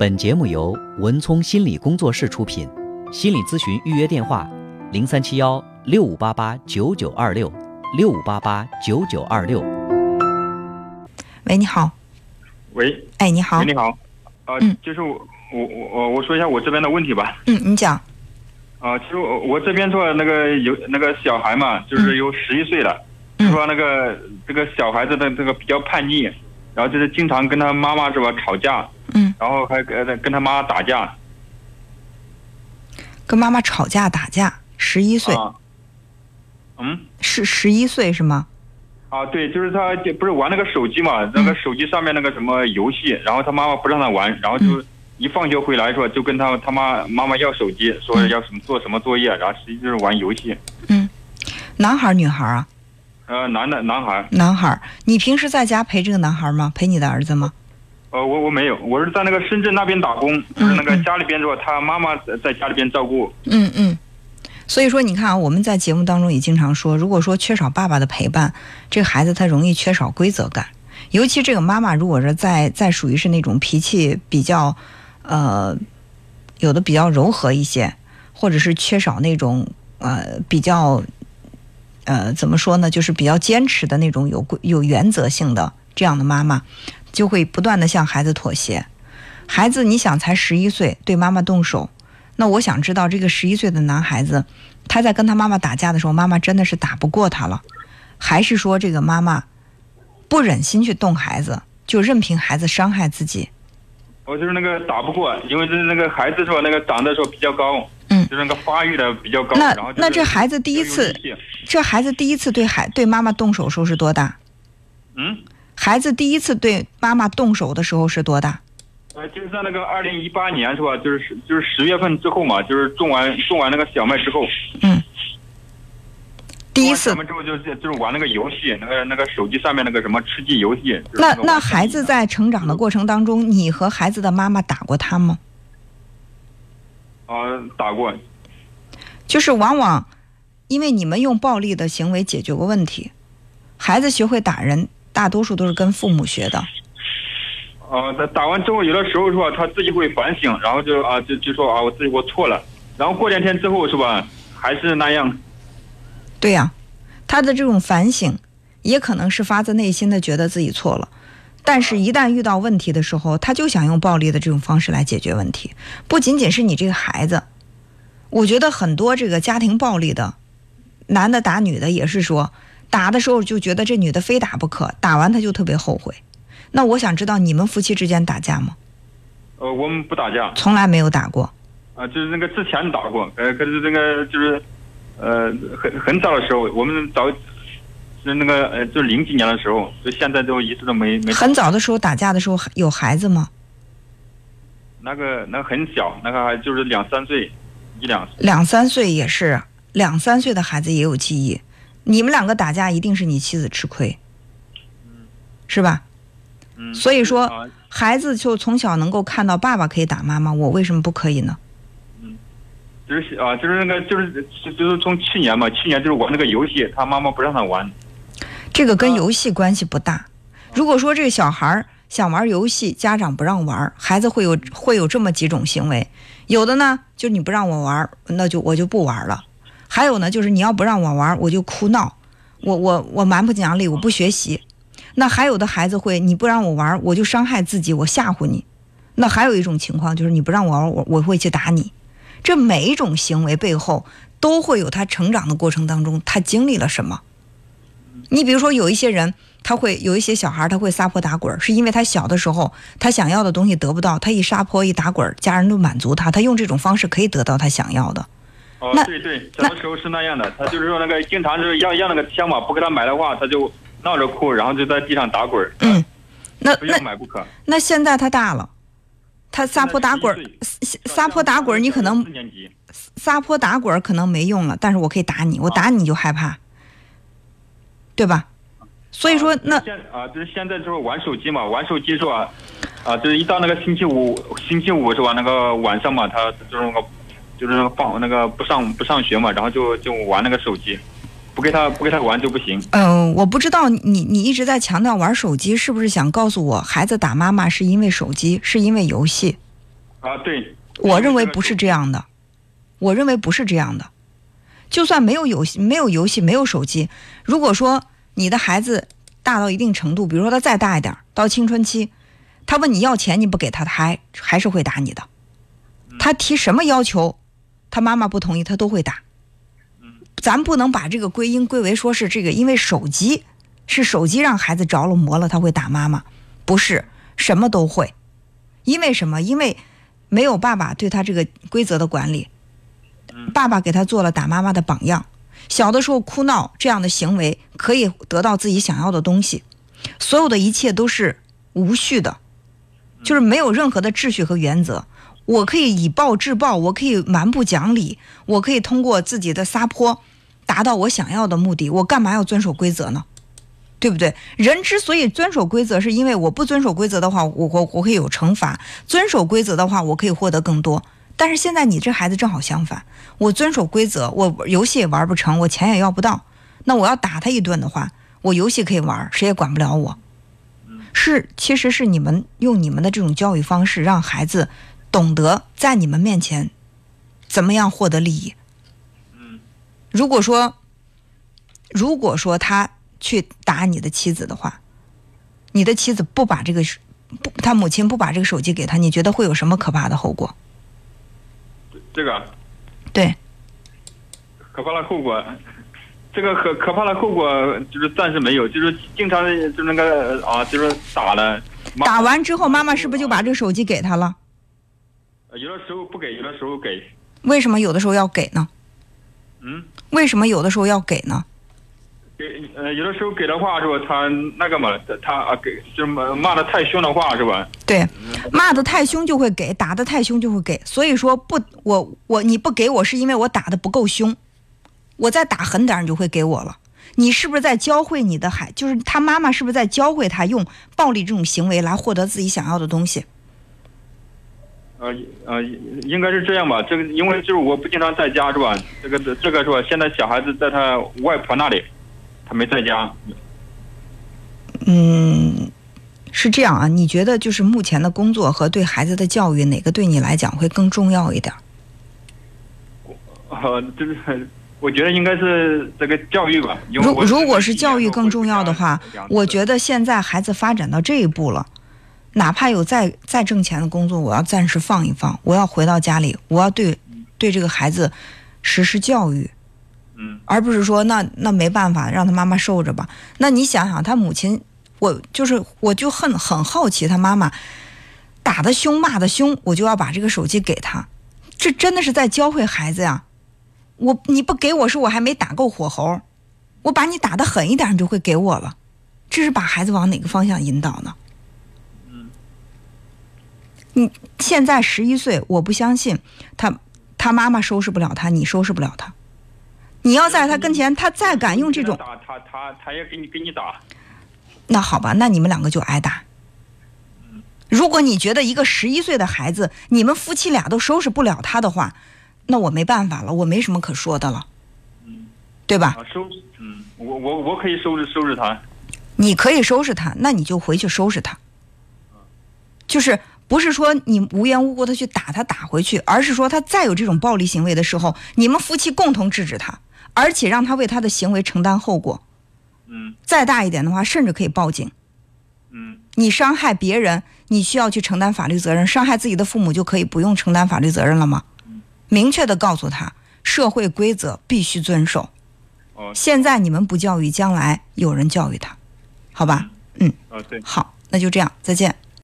本节目由文聪心理工作室出品，心理咨询预约电话：零三七幺六五八八九九二六六五八八九九二六。喂，你好。喂，哎，你好喂，。你好，啊、嗯就是我我我我说一下我这边的问题吧。嗯，你讲。啊、其实我我这边做那个有那个小孩嘛，就是有十一岁了，嗯说那个这个小孩子的这个比较叛逆，然后就是经常跟他妈妈是吧吵架，嗯，然后还跟跟他妈打架。跟妈妈吵架打架，十一岁，啊，嗯。是十一岁是吗？啊，对，就是他就不是玩那个手机嘛，那个手机上面那个什么游戏，然后他妈妈不让他玩，然后就一放学回来说就跟他他妈妈妈要手机，说要什么做什么作业，然后实际就是玩游戏。嗯男孩女孩啊？呃，男的男孩，男孩。你平时在家陪这个男孩吗？陪你的儿子吗？呃，我我没有，我是在那个深圳那边打工，就是那个家里边说他妈妈在在家里边照顾。嗯嗯。所以说，你看啊，我们在节目当中也经常说，如果说缺少爸爸的陪伴，这个孩子他容易缺少规则感。尤其这个妈妈，如果是在在属于是那种脾气比较，呃，有的比较柔和一些，或者是缺少那种呃比较，呃怎么说呢，就是比较坚持的那种有规有原则性的这样的妈妈，就会不断的向孩子妥协。孩子，你想才十一岁，对妈妈动手，那我想知道这个十一岁的男孩子，他在跟他妈妈打架的时候，妈妈真的是打不过他了，还是说这个妈妈不忍心去动孩子，就任凭孩子伤害自己？我就是那个打不过，因为就是那个孩子说那个长得说比较高，嗯就是那个发育的比较高，那那这孩子第一次这孩子第一次对孩对妈妈动手时候是多大？嗯，孩子第一次对妈妈动手的时候是多大？呃，就是在那个二零一八年是吧？就是十就是十月份之后嘛，就是种完种完那个小麦之后，嗯，第一次种完之后就是就是玩那个游戏，那个那个手机上面那个什么吃鸡游戏。就是那那孩子在成长的过程当中，你和孩子的妈妈打过他吗？啊、打过，就是往往因为你们用暴力的行为解决过问题，孩子学会打人，大多数都是跟父母学的。呃，他打完之后，有的时候是吧，他自己会反省，然后就啊，就就说啊，我自己我错了，然后过两天之后是吧，还是那样。对呀、他的这种反省，也可能是发自内心的觉得自己错了，但是，一旦遇到问题的时候，他就想用暴力的这种方式来解决问题。不仅仅是你这个孩子，我觉得很多这个家庭暴力的，男的打女的也是说，打的时候就觉得这女的非打不可，打完她就特别后悔。那我想知道你们夫妻之间打架吗？呃，我们不打架，从来没有打过。啊，就是那个之前打过，呃，可是那个就是，呃，很很早的时候，我们早是那个呃，就零几年的时候，就现在都一直都没没很早的时候打架的时候有孩子吗？那个那个很小，那个还就是两三岁，一两岁。两三岁也是，两三岁的孩子也有记忆。你们两个打架，一定是你妻子吃亏，是吧？嗯，所以说啊，孩子就从小能够看到爸爸可以打妈妈，我为什么不可以呢？就是啊，就是那个就是就是从去年嘛，去年就是玩那个游戏，他妈妈不让他玩。这个跟啊游戏关系不大。如果说这个小孩想玩游戏，家长不让玩，孩子会有会有这么几种行为。有的呢，就你不让我玩，那就我就不玩了；还有呢，就是你要不让我玩，我就哭闹，我我我蛮不讲理，我不学习。那还有的孩子会，你不让我玩，我就伤害自己，我吓唬你。那还有一种情况就是你不让我玩，我我会去打你。这每一种行为背后都会有他成长的过程当中，他经历了什么。你比如说，有一些人，他会有一些小孩，他会撒泼打滚，是因为他小的时候他想要的东西得不到，他一撒泼一打滚，家人都满足他，他用这种方式可以得到他想要的。哦，对对，小的时候是那样的，他就是说那个经常就是要要那个枪嘛，不给他买的话，他就闹着哭，然后就在地上打滚儿，嗯，那那买不可。那现在他大了，他撒泼打滚儿，撒撒泼打滚儿，你可能。撒泼打滚儿可能没用了，但是我可以打你，我打你你就害怕，对吧？所以说啊那现啊，就是现在就是玩手机嘛，玩手机是吧？啊，就是一到那个星期五，星期五是吧？那个晚上嘛，他就是那个就是那个放那个不上不上学嘛，然后就就玩那个手机，不给他不给他玩就不行。嗯，我不知道你你一直在强调玩手机，是不是想告诉我孩子打妈妈是因为手机，是因为游戏？啊，对，我认为不是这样的，我认为不是这样的。就算没有游戏、没有游戏、没有手机，如果说你的孩子大到一定程度，比如说他再大一点，到青春期，他问你要钱你不给他，他还还是会打你的。他提什么要求，他妈妈不同意，他都会打。咱不能把这个归因归为说是这个，因为手机是手机让孩子着了魔了，他会打妈妈，不是什么都会。因为什么？因为没有爸爸对他这个规则的管理。爸爸给他做了打妈妈的榜样，小的时候哭闹这样的行为可以得到自己想要的东西，所有的一切都是无序的，就是没有任何的秩序和原则。我可以以暴制暴，我可以蛮不讲理，我可以通过自己的撒泼达到我想要的目的。我干嘛要遵守规则呢？对不对？人之所以遵守规则，是因为我不遵守规则的话，我我我会有惩罚；遵守规则的话，我可以获得更多。但是现在你这孩子正好相反，我遵守规则，我游戏也玩不成，我钱也要不到。那我要打他一顿的话，我游戏可以玩，谁也管不了我。是，其实是你们用你们的这种教育方式，让孩子懂得在你们面前怎么样获得利益。如果说，如果说他去打你的妻子的话，你的妻子不把这个不，他母亲不把这个手机给他，你觉得会有什么可怕的后果？这个，对，可怕的后果，这个可可怕的后果就是暂时没有，就是经常就那个啊，就是打了。打完之后，妈妈是不是就把这个手机给他了？有的时候不给，有的时候给。为什么有的时候要给呢？嗯？为什么有的时候要给呢？给呃，有的时候给的话是吧？他那个嘛，他啊给就骂骂的太凶的话是吧？对，骂的太凶就会给，打的太凶就会给。所以说不，我我你不给我是因为我打的不够凶，我再打狠点你就会给我了。你是不是在教会你的孩，就是他妈妈是不是在教会他用暴力这种行为来获得自己想要的东西？呃呃，应该是这样吧。这个因为就是我不经常在家是吧？这个这个是吧？现在小孩子在他外婆那里。他没在家。嗯，是这样啊？你觉得就是目前的工作和对孩子的教育，哪个对你来讲会更重要一点？呃，就是我觉得应该是这个教育吧。如如果是教育更重要的话，我觉得现在孩子发展到这一步了，哪怕有再再挣钱的工作，我要暂时放一放，我要回到家里，我要对对这个孩子实施教育。而不是说那那没办法让他妈妈受着吧？那你想想，他母亲，我就是我就很很好奇，他妈妈打的凶骂的凶，我就要把这个手机给他，这真的是在教会孩子呀！我你不给我是我还没打够火候，我把你打的狠一点，你就会给我了，这是把孩子往哪个方向引导呢？你现在十一岁，我不相信他他妈妈收拾不了他，你收拾不了他。你要在他跟前，他再敢用这种打他，他他也给你给你打。那好吧，那你们两个就挨打。如果你觉得一个十一岁的孩子，你们夫妻俩都收拾不了他的话，那我没办法了，我没什么可说的了，对吧？收，嗯，我我我可以收拾收拾他。你可以收拾他，那你就回去收拾他。就是不是说你无缘无故的去打他打回去，而是说他再有这种暴力行为的时候，你们夫妻共同制止他。而且让他为他的行为承担后果。嗯，再大一点的话，甚至可以报警。嗯，你伤害别人，你需要去承担法律责任；伤害自己的父母，就可以不用承担法律责任了吗？明确的告诉他，社会规则必须遵守。哦，现在你们不教育，将来有人教育他，好吧？嗯。啊，对。好，那就这样，再见。